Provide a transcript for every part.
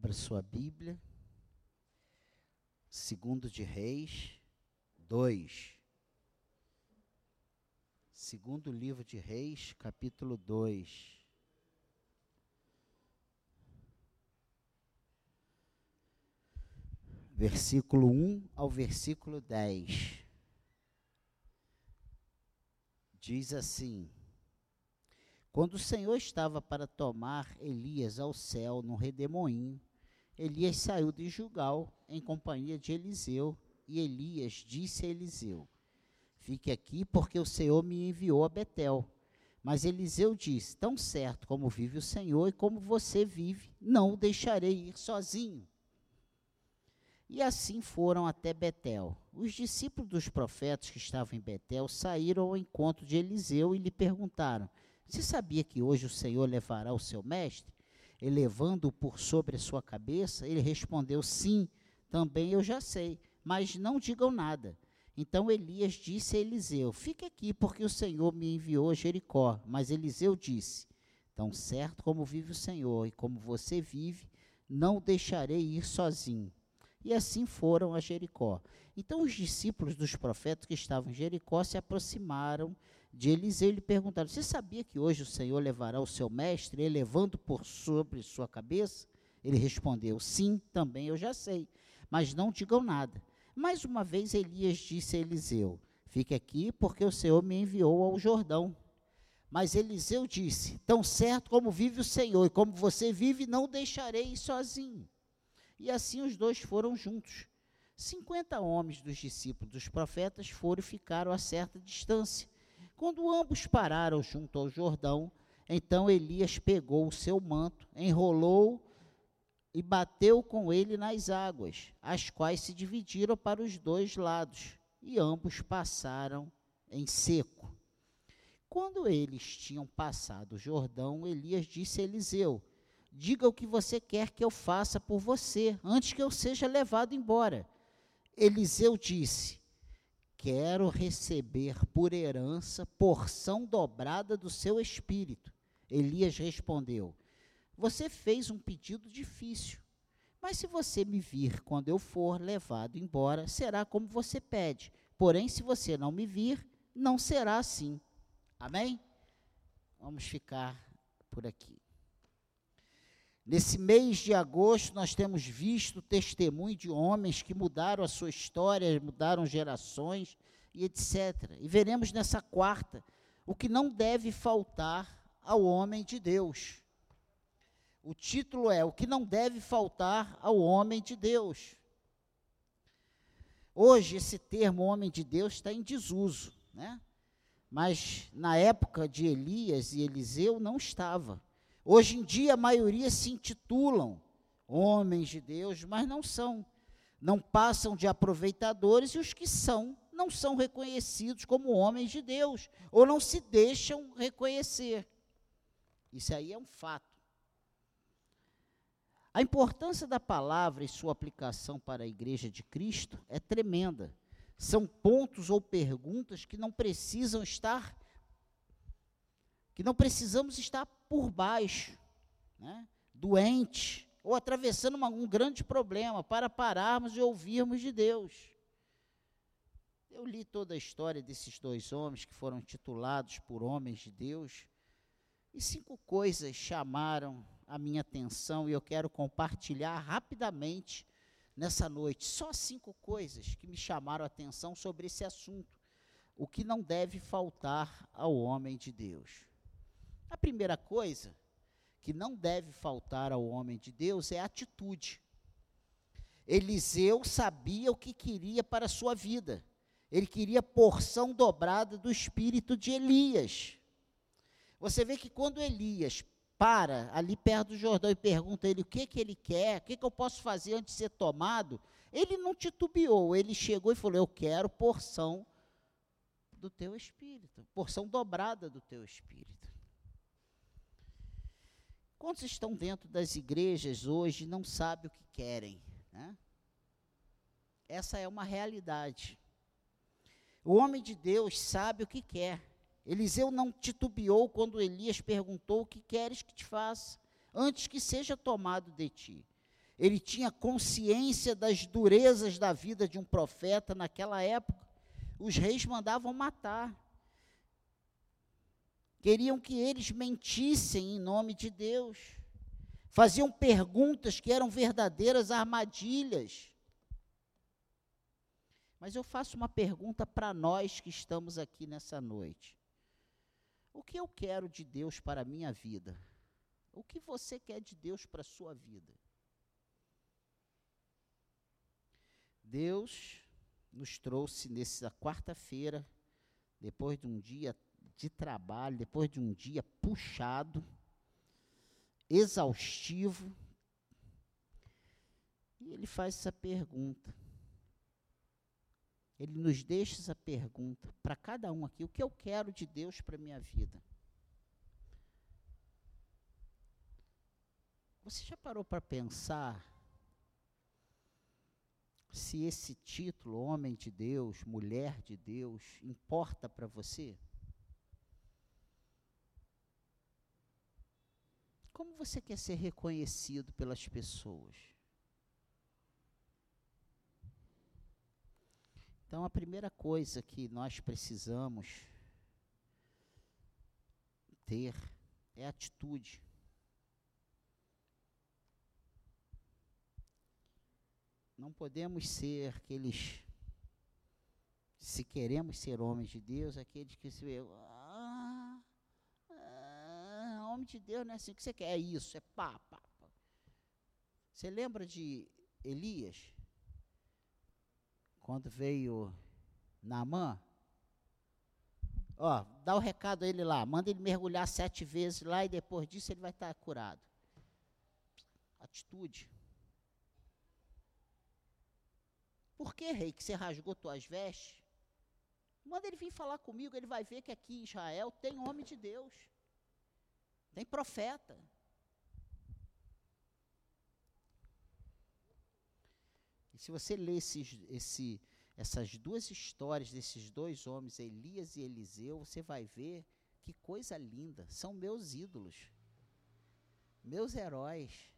Abra sua Bíblia. Segundo de Reis 2. Segundo livro de Reis, capítulo 2. Versículo 1 ao versículo 10. Diz assim: quando o Senhor estava para tomar Elias ao céu no redemoinho, Elias saiu de Jugal em companhia de Eliseu, e Elias disse a Eliseu: Fique aqui, porque o Senhor me enviou a Betel. Mas Eliseu disse: Tão certo como vive o Senhor e como você vive, não o deixarei ir sozinho. E assim foram até Betel. Os discípulos dos profetas que estavam em Betel saíram ao encontro de Eliseu e lhe perguntaram: você sabia que hoje o Senhor levará o seu mestre, elevando-o por sobre a sua cabeça? Ele respondeu: Sim, também eu já sei, mas não digam nada. Então Elias disse a Eliseu: Fique aqui, porque o Senhor me enviou a Jericó. Mas Eliseu disse: Tão certo como vive o Senhor e como você vive, não deixarei ir sozinho. E assim foram a Jericó. Então os discípulos dos profetas que estavam em Jericó se aproximaram de Eliseu lhe perguntaram: Você sabia que hoje o Senhor levará o seu mestre, elevando por sobre sua cabeça? Ele respondeu: Sim, também eu já sei, mas não digam nada. Mais uma vez Elias disse a Eliseu: Fique aqui, porque o Senhor me enviou ao Jordão. Mas Eliseu disse: Tão certo como vive o Senhor e como você vive, não deixarei sozinho. E assim os dois foram juntos. Cinquenta homens dos discípulos dos profetas foram e ficaram a certa distância quando ambos pararam junto ao Jordão, então Elias pegou o seu manto, enrolou e bateu com ele nas águas, as quais se dividiram para os dois lados, e ambos passaram em seco. Quando eles tinham passado o Jordão, Elias disse a Eliseu: Diga o que você quer que eu faça por você, antes que eu seja levado embora. Eliseu disse: Quero receber por herança porção dobrada do seu espírito. Elias respondeu: Você fez um pedido difícil, mas se você me vir quando eu for levado embora, será como você pede. Porém, se você não me vir, não será assim. Amém? Vamos ficar por aqui. Nesse mês de agosto, nós temos visto testemunho de homens que mudaram a sua história, mudaram gerações e etc. E veremos nessa quarta o que não deve faltar ao homem de Deus. O título é O que não deve faltar ao homem de Deus. Hoje, esse termo homem de Deus está em desuso, né? mas na época de Elias e Eliseu não estava. Hoje em dia, a maioria se intitulam homens de Deus, mas não são. Não passam de aproveitadores e os que são, não são reconhecidos como homens de Deus, ou não se deixam reconhecer. Isso aí é um fato. A importância da palavra e sua aplicação para a igreja de Cristo é tremenda. São pontos ou perguntas que não precisam estar que não precisamos estar por baixo, né, doente, ou atravessando uma, um grande problema, para pararmos e ouvirmos de Deus. Eu li toda a história desses dois homens que foram titulados por homens de Deus, e cinco coisas chamaram a minha atenção e eu quero compartilhar rapidamente nessa noite. Só cinco coisas que me chamaram a atenção sobre esse assunto. O que não deve faltar ao homem de Deus. A primeira coisa que não deve faltar ao homem de Deus é atitude. Eliseu sabia o que queria para a sua vida. Ele queria porção dobrada do espírito de Elias. Você vê que quando Elias para ali perto do Jordão e pergunta a ele o que, que ele quer, o que, que eu posso fazer antes de ser tomado, ele não titubeou, ele chegou e falou: Eu quero porção do teu espírito, porção dobrada do teu espírito. Quantos estão dentro das igrejas hoje não sabem o que querem? Né? Essa é uma realidade. O homem de Deus sabe o que quer. Eliseu não titubeou quando Elias perguntou: O que queres que te faça? Antes que seja tomado de ti. ele tinha consciência das durezas da vida de um profeta naquela época. Os reis mandavam matar. Queriam que eles mentissem em nome de Deus. Faziam perguntas que eram verdadeiras armadilhas. Mas eu faço uma pergunta para nós que estamos aqui nessa noite. O que eu quero de Deus para a minha vida? O que você quer de Deus para a sua vida? Deus nos trouxe nessa quarta-feira, depois de um dia de trabalho, depois de um dia puxado, exaustivo, e ele faz essa pergunta. Ele nos deixa essa pergunta para cada um aqui: o que eu quero de Deus para a minha vida? Você já parou para pensar se esse título, homem de Deus, mulher de Deus, importa para você? Como você quer ser reconhecido pelas pessoas? Então, a primeira coisa que nós precisamos ter é atitude. Não podemos ser aqueles, se queremos ser homens de Deus, aqueles que se ah, de Deus não é assim, que você quer? É isso, é pá, pá, pá. Você lembra de Elias? Quando veio Naamã? Ó, dá o recado a ele lá, manda ele mergulhar sete vezes lá e depois disso ele vai estar curado. Atitude. Por que, rei, que você rasgou tuas vestes? Manda ele vir falar comigo, ele vai ver que aqui em Israel tem homem de Deus. Tem profeta. E se você ler esses, esse, essas duas histórias desses dois homens, Elias e Eliseu, você vai ver que coisa linda. São meus ídolos. Meus heróis.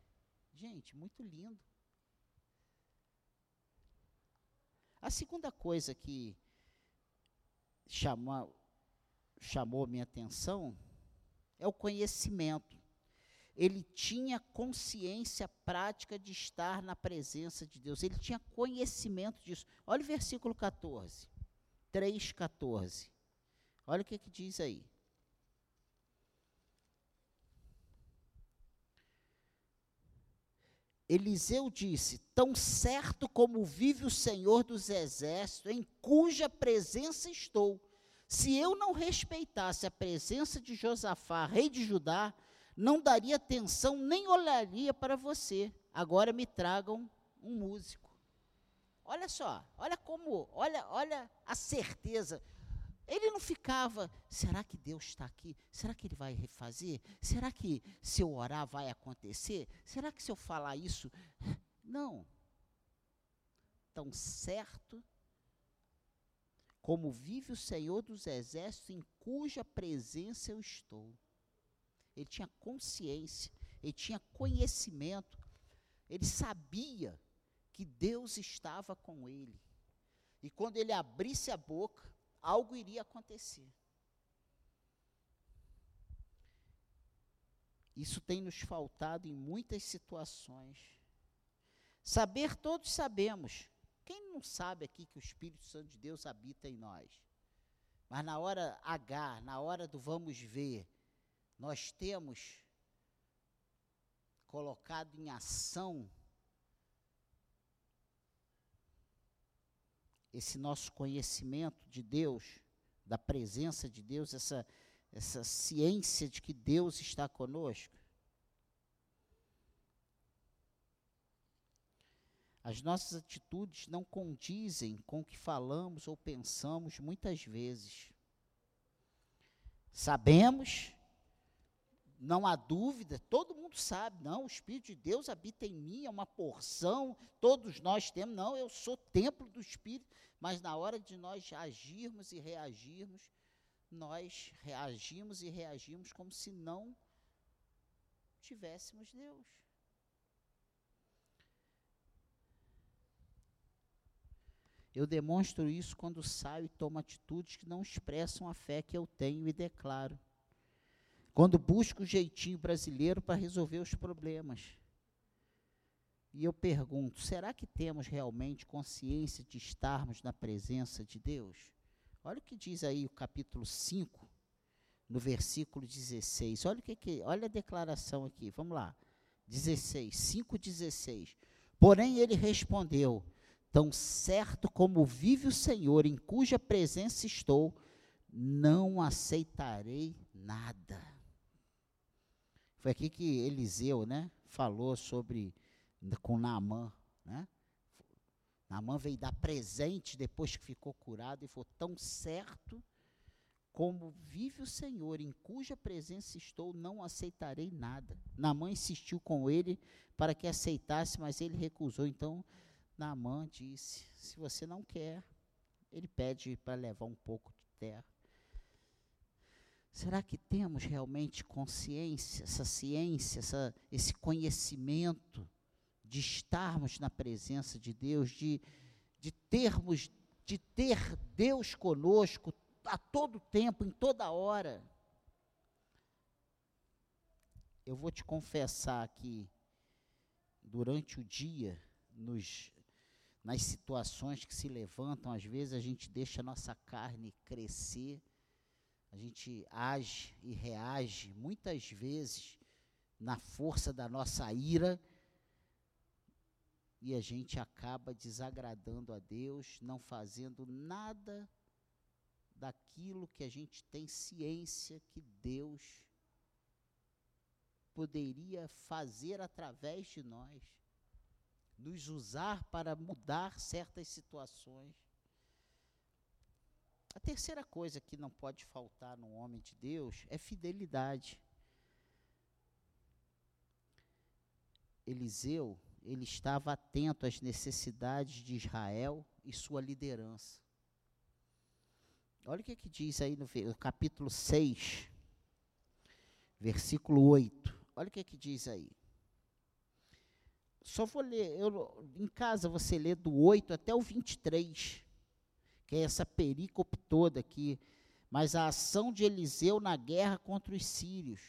Gente, muito lindo. A segunda coisa que chamou, chamou minha atenção é o conhecimento. Ele tinha consciência prática de estar na presença de Deus. Ele tinha conhecimento disso. Olha o versículo 14. 3,14. Olha o que, que diz aí. Eliseu disse: Tão certo como vive o Senhor dos Exércitos, em cuja presença estou, se eu não respeitasse a presença de Josafá, rei de Judá, não daria atenção nem olharia para você. Agora me tragam um músico. Olha só, olha como, olha, olha a certeza. Ele não ficava, será que Deus está aqui? Será que Ele vai refazer? Será que se eu orar vai acontecer? Será que se eu falar isso? Não. Tão certo como vive o Senhor dos Exércitos, em cuja presença eu estou. Ele tinha consciência, ele tinha conhecimento, ele sabia que Deus estava com ele. E quando ele abrisse a boca, algo iria acontecer. Isso tem nos faltado em muitas situações. Saber, todos sabemos. Quem não sabe aqui que o Espírito Santo de Deus habita em nós? Mas na hora H, na hora do vamos ver, nós temos colocado em ação esse nosso conhecimento de Deus, da presença de Deus, essa, essa ciência de que Deus está conosco? As nossas atitudes não condizem com o que falamos ou pensamos muitas vezes. Sabemos, não há dúvida, todo mundo sabe, não, o Espírito de Deus habita em mim, é uma porção, todos nós temos, não, eu sou templo do Espírito, mas na hora de nós agirmos e reagirmos, nós reagimos e reagimos como se não tivéssemos Deus. Eu demonstro isso quando saio e tomo atitudes que não expressam a fé que eu tenho e declaro. Quando busco o jeitinho brasileiro para resolver os problemas. E eu pergunto: será que temos realmente consciência de estarmos na presença de Deus? Olha o que diz aí o capítulo 5, no versículo 16. Olha o que, que olha a declaração aqui. Vamos lá. 16, 5:16. Porém ele respondeu: Tão certo como vive o Senhor, em cuja presença estou, não aceitarei nada. Foi aqui que Eliseu, né, falou sobre com Naamã, né? Naamã veio dar presente depois que ficou curado e falou: tão certo como vive o Senhor, em cuja presença estou, não aceitarei nada. Naamã insistiu com ele para que aceitasse, mas ele recusou. Então, Naamã disse: se você não quer, ele pede para levar um pouco de terra. Será que temos realmente consciência, essa ciência, essa, esse conhecimento de estarmos na presença de Deus, de, de termos, de ter Deus conosco a todo tempo, em toda hora? Eu vou te confessar que durante o dia, nos, nas situações que se levantam, às vezes a gente deixa a nossa carne crescer a gente age e reage muitas vezes na força da nossa ira e a gente acaba desagradando a Deus, não fazendo nada daquilo que a gente tem ciência que Deus poderia fazer através de nós, nos usar para mudar certas situações. A terceira coisa que não pode faltar no homem de Deus é fidelidade. Eliseu, ele estava atento às necessidades de Israel e sua liderança. Olha o que, que diz aí no, capítulo 6, versículo 8. Olha o que, que diz aí. Só vou ler, eu, em casa você lê do 8 até o 23 que é essa perícope toda aqui, mas a ação de Eliseu na guerra contra os sírios.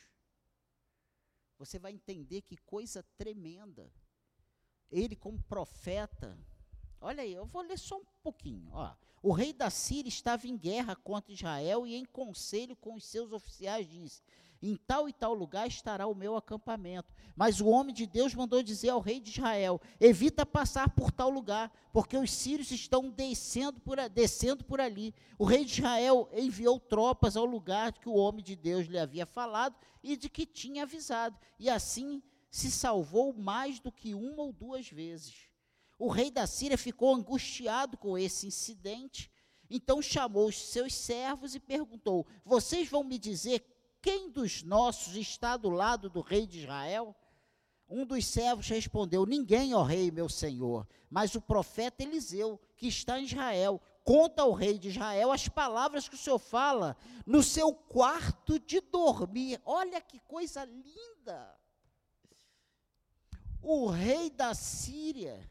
Você vai entender que coisa tremenda. Ele, como profeta, olha aí, eu vou ler só um pouquinho. Ó. O rei da Síria estava em guerra contra Israel e em conselho com os seus oficiais disse: em tal e tal lugar estará o meu acampamento. Mas o homem de Deus mandou dizer ao rei de Israel: evita passar por tal lugar, porque os sírios estão descendo por, descendo por ali. O rei de Israel enviou tropas ao lugar que o homem de Deus lhe havia falado e de que tinha avisado. E assim se salvou mais do que uma ou duas vezes. O rei da Síria ficou angustiado com esse incidente. Então chamou os seus servos e perguntou: Vocês vão me dizer quem dos nossos está do lado do rei de Israel? Um dos servos respondeu: Ninguém, ó rei, meu senhor, mas o profeta Eliseu, que está em Israel, conta ao rei de Israel as palavras que o senhor fala no seu quarto de dormir. Olha que coisa linda! O rei da Síria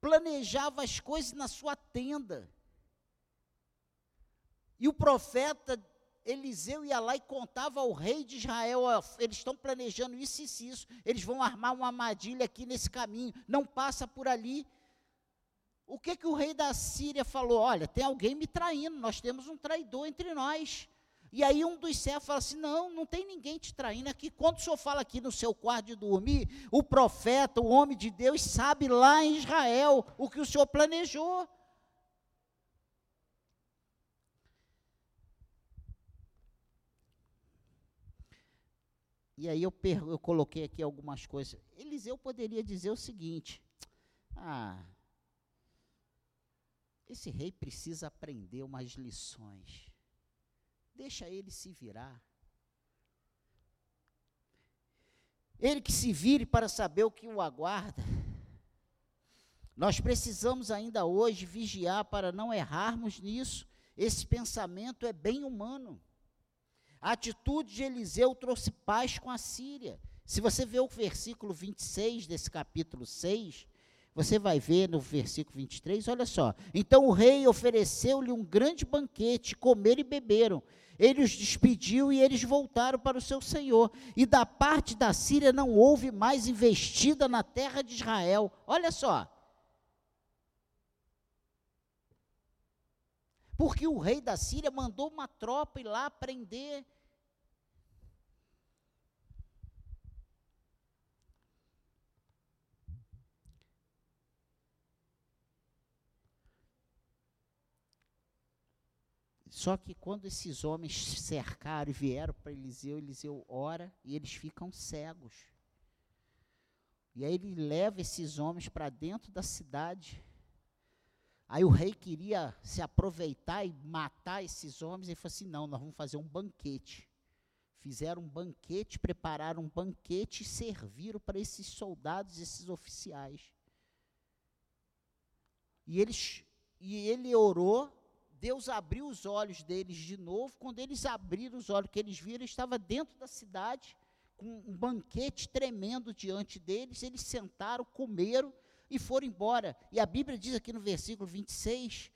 planejava as coisas na sua tenda. E o profeta Eliseu ia lá e contava ao rei de Israel: ó, eles estão planejando isso e isso, eles vão armar uma armadilha aqui nesse caminho, não passa por ali. O que, que o rei da Síria falou? Olha, tem alguém me traindo, nós temos um traidor entre nós. E aí um dos servos fala assim: não, não tem ninguém te traindo aqui. Quando o senhor fala aqui no seu quarto de dormir, o profeta, o homem de Deus, sabe lá em Israel o que o senhor planejou. E aí eu, eu coloquei aqui algumas coisas. Eliseu poderia dizer o seguinte: Ah, esse rei precisa aprender umas lições. Deixa ele se virar. Ele que se vire para saber o que o aguarda. Nós precisamos ainda hoje vigiar para não errarmos nisso. Esse pensamento é bem humano. A atitude de Eliseu trouxe paz com a Síria. Se você vê o versículo 26 desse capítulo 6, Você vai ver no versículo 23, olha só. Então o rei ofereceu-lhe um grande banquete, comeram e beberam. Ele os despediu e eles voltaram para o seu senhor. E da parte da Síria não houve mais investida na terra de Israel. Olha só. Porque o rei da Síria mandou uma tropa ir lá prender Só que quando esses homens cercaram e vieram para Eliseu, Eliseu ora e eles ficam cegos. E aí ele leva esses homens para dentro da cidade. Aí o rei queria se aproveitar e matar esses homens. E falou assim: não, nós vamos fazer um banquete. Fizeram um banquete, prepararam um banquete e serviram para esses soldados, esses oficiais. E, eles, e ele orou Deus abriu os olhos deles de novo. Quando eles abriram os olhos, que eles viram, estava dentro da cidade, com um banquete tremendo diante deles. Eles sentaram, comeram e foram embora. E a Bíblia diz aqui no versículo 26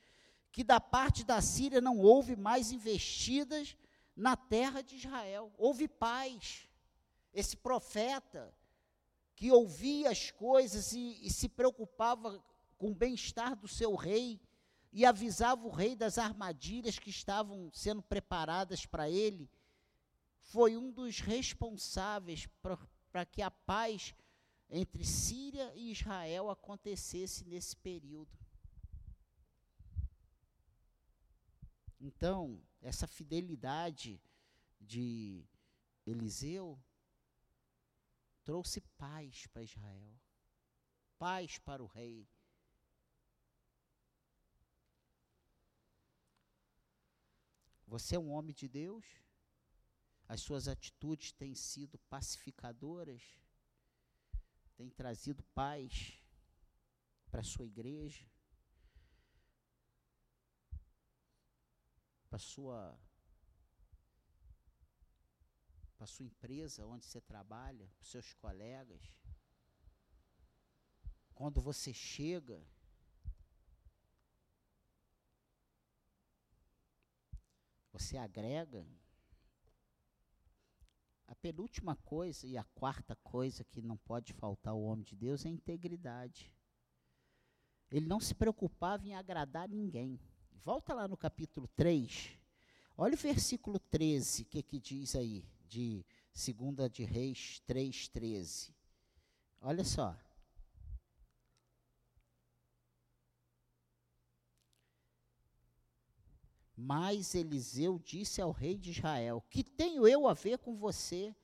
que da parte da Síria não houve mais investidas na terra de Israel. Houve paz. Esse profeta que ouvia as coisas e, e se preocupava com o bem-estar do seu rei, e avisava o rei das armadilhas que estavam sendo preparadas para ele, foi um dos responsáveis para que a paz entre Síria e Israel acontecesse nesse período. Então, essa fidelidade de Eliseu trouxe paz para Israel, paz para o rei. Você é um homem de Deus? As suas atitudes têm sido pacificadoras? Têm trazido paz para a sua igreja? Para a sua sua empresa onde você trabalha, para os seus colegas. Quando você chega, você agrega. A penúltima coisa e a quarta coisa que não pode faltar ao homem de Deus é a integridade. Ele não se preocupava em agradar ninguém. Volta lá no capítulo 3. Olha o versículo 13, o que, que diz aí, de 2 de Reis 3, 13. Olha só. Mas Eliseu disse ao rei de Israel: Que tenho eu a ver com você?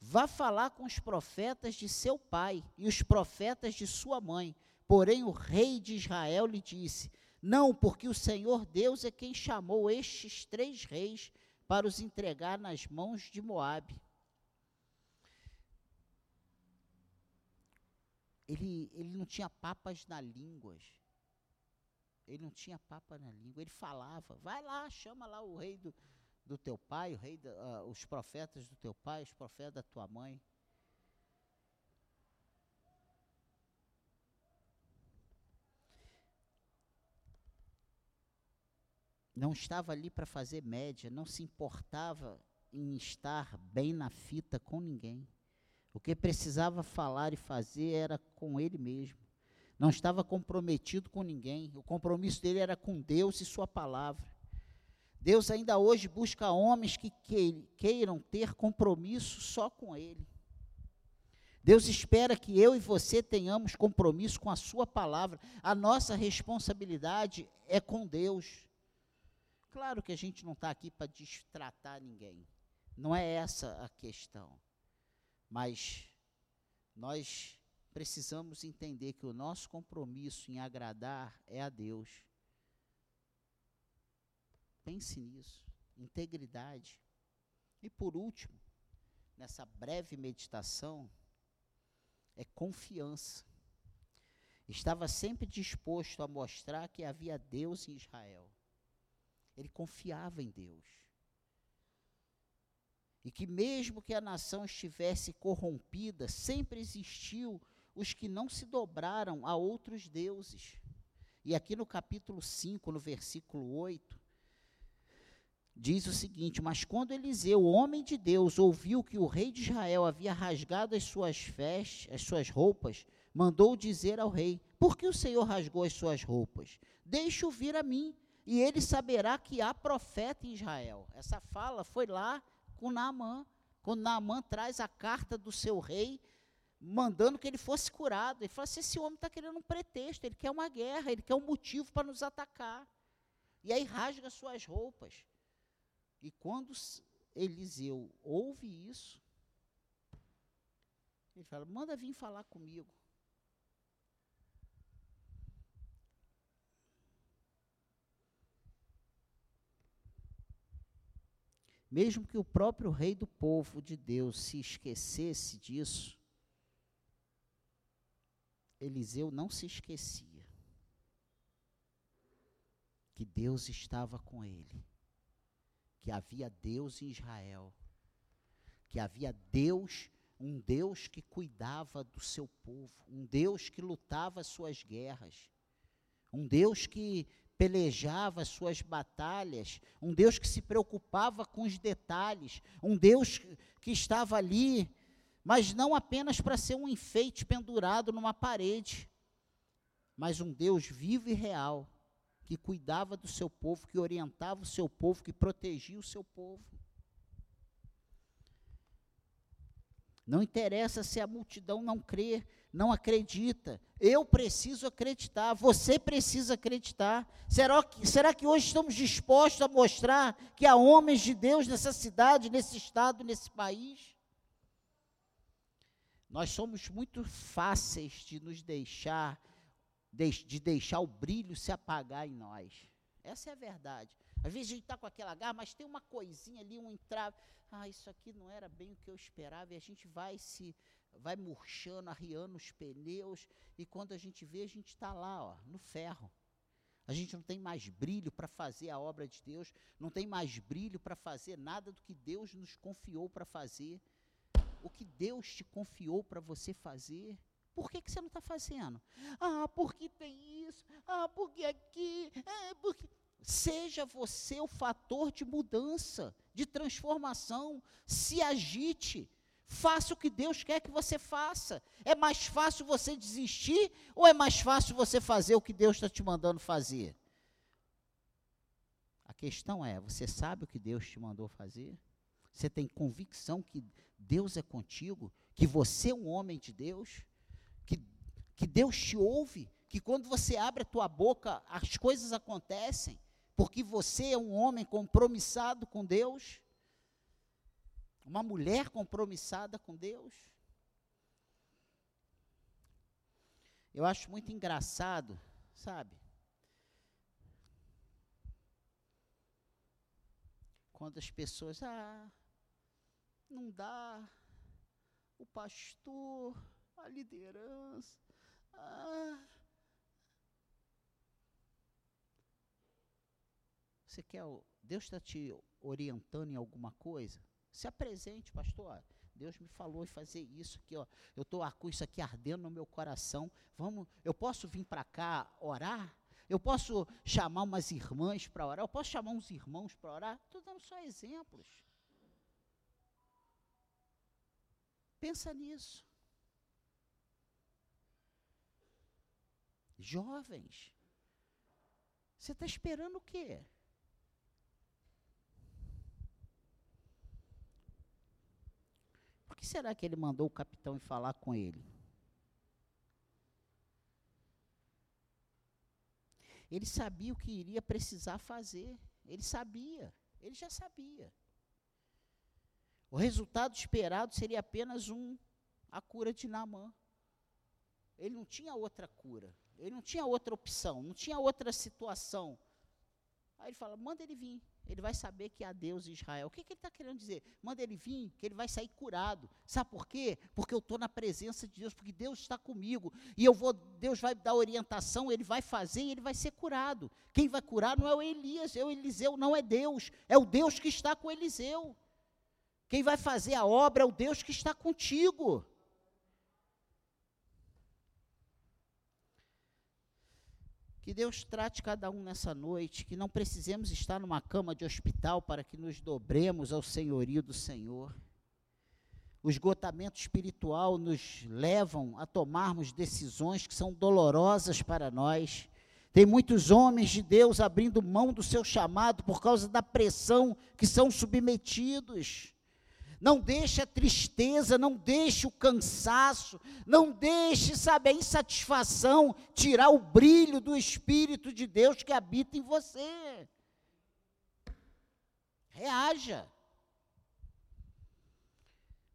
Vá falar com os profetas de seu pai e os profetas de sua mãe. Porém, o rei de Israel lhe disse: Não, porque o Senhor Deus é quem chamou estes três reis para os entregar nas mãos de Moabe. Ele, ele não tinha papas na língua. Ele não tinha papa na língua, ele falava. Vai lá, chama lá o rei do, do teu pai, o rei da, uh, os profetas do teu pai, os profetas da tua mãe. Não estava ali para fazer média, não se importava em estar bem na fita com ninguém. O que precisava falar e fazer era com ele mesmo não estava comprometido com ninguém. O compromisso dele era com Deus e Sua palavra. Deus ainda hoje busca homens que queiram ter compromisso só com Ele. Deus espera que eu e você tenhamos compromisso com a Sua palavra. A nossa responsabilidade é com Deus. Claro que a gente não está aqui para destratar ninguém. Não é essa a questão. Mas nós precisamos entender que o nosso compromisso em agradar é a Deus. Pense nisso. Integridade. E por último, nessa breve meditação, é confiança. Estava sempre disposto a mostrar que havia Deus em Israel. Ele confiava em Deus. E que, mesmo que a nação estivesse corrompida, sempre existiu os que não se dobraram a outros deuses. E aqui no capítulo 5, no versículo 8, diz o seguinte: Mas quando Eliseu, homem de Deus, ouviu que o rei de Israel havia rasgado as suas vestes, as suas roupas, mandou dizer ao rei: Por que o Senhor rasgou as suas roupas? Deixe-o vir a mim, e ele saberá que há profeta em Israel. Essa fala foi lá com Naamã, quando Naamã traz a carta do seu rei mandando que ele fosse curado. Ele fala assim: esse homem está querendo um pretexto, ele quer uma guerra, ele quer um motivo para nos atacar. E aí rasga suas roupas. E quando Eliseu ouve isso, ele fala: manda vir falar comigo. Mesmo que o próprio rei do povo de Deus se esquecesse disso, Eliseu não se esquecia que Deus estava com ele, que havia Deus em Israel, que havia Deus, um Deus que cuidava do seu povo, um Deus que lutava as suas guerras, um Deus que pelejava as suas batalhas, um Deus que se preocupava com os detalhes, um Deus que estava ali mas não apenas para ser um enfeite pendurado numa parede, mas um Deus vivo e real, que cuidava do seu povo, que orientava o seu povo, que protegia o seu povo. Não interessa se a multidão não crê, não acredita. Eu preciso acreditar, você precisa acreditar. Será que, será que hoje estamos dispostos a mostrar que há homens de Deus nessa cidade, nesse estado, nesse país? Nós somos muito fáceis de nos deixar, de deixar o brilho se apagar em nós. Essa é a verdade. Às vezes a gente está com aquela garra, mas tem uma coisinha ali, um entrave. Ah, isso aqui não era bem o que eu esperava. E a gente vai se, vai murchando, arriando os pneus. E quando a gente vê, a gente está lá, ó, no ferro. A gente não tem mais brilho para fazer a obra de Deus, não tem mais brilho para fazer nada do que Deus nos confiou para fazer o que Deus te confiou para você fazer, por que, que você não está fazendo? Ah, porque tem isso, ah, porque aqui, é, porque. Seja você o fator de mudança, de transformação, se agite, faça o que Deus quer que você faça. É mais fácil você desistir ou é mais fácil você fazer o que Deus está te mandando fazer? A questão é: você sabe o que Deus te mandou fazer? Você tem convicção que Deus é contigo, que você é um homem de Deus, que, que Deus te ouve, que quando você abre a tua boca, as coisas acontecem, porque você é um homem compromissado com Deus, uma mulher compromissada com Deus. Eu acho muito engraçado, sabe? Quando as pessoas, ah, não dá. O pastor, a liderança. Ah. Você quer. Deus está te orientando em alguma coisa? Se apresente, pastor. Deus me falou em fazer isso aqui, ó. Eu estou com isso aqui ardendo no meu coração. Vamos, eu posso vir para cá orar? Eu posso chamar umas irmãs para orar? Eu posso chamar uns irmãos para orar? Estou dando só exemplos. Pensa nisso. Jovens, você está esperando o quê? Por que será que ele mandou o capitão ir falar com ele? Ele sabia o que iria precisar fazer. Ele sabia. Ele já sabia. O resultado esperado seria apenas um, a cura de Naamã. Ele não tinha outra cura, ele não tinha outra opção, não tinha outra situação. Aí ele fala: manda ele vir, ele vai saber que há Deus em Israel. O que, que ele está querendo dizer? Manda ele vir, que ele vai sair curado. Sabe por quê? Porque eu estou na presença de Deus, porque Deus está comigo. E eu vou, Deus vai dar orientação, ele vai fazer e ele vai ser curado. Quem vai curar não é o Elias, é o Eliseu, não é Deus, é o Deus que está com Eliseu. Quem vai fazer a obra é o Deus que está contigo. Que Deus trate cada um nessa noite, que não precisemos estar numa cama de hospital para que nos dobremos ao senhorio do Senhor. O esgotamento espiritual nos levam a tomarmos decisões que são dolorosas para nós. Tem muitos homens de Deus abrindo mão do seu chamado por causa da pressão que são submetidos. Não deixe a tristeza, não deixe o cansaço, não deixe, sabe, a insatisfação tirar o brilho do Espírito de Deus que habita em você. Reaja.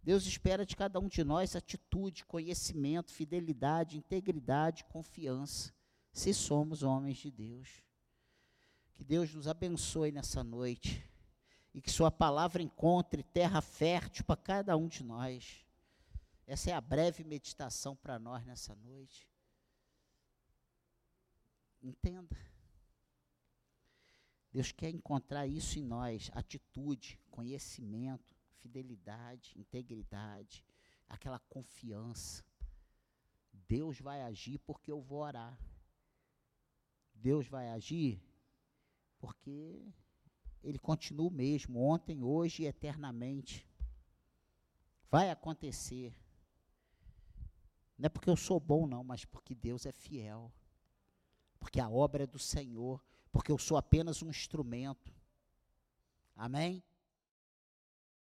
Deus espera de cada um de nós atitude, conhecimento, fidelidade, integridade, confiança, se somos homens de Deus. Que Deus nos abençoe nessa noite e que Sua palavra encontre terra fértil para cada um de nós. Essa é a breve meditação para nós nessa noite. Entenda. Deus quer encontrar isso em nós: atitude, conhecimento, fidelidade, integridade, aquela confiança. Deus vai agir porque eu vou orar. Deus vai agir porque ele continua o mesmo, ontem, hoje e eternamente. Vai acontecer. Não é porque eu sou bom, não, mas porque Deus é fiel. Porque a obra é do Senhor. Porque eu sou apenas um instrumento. Amém?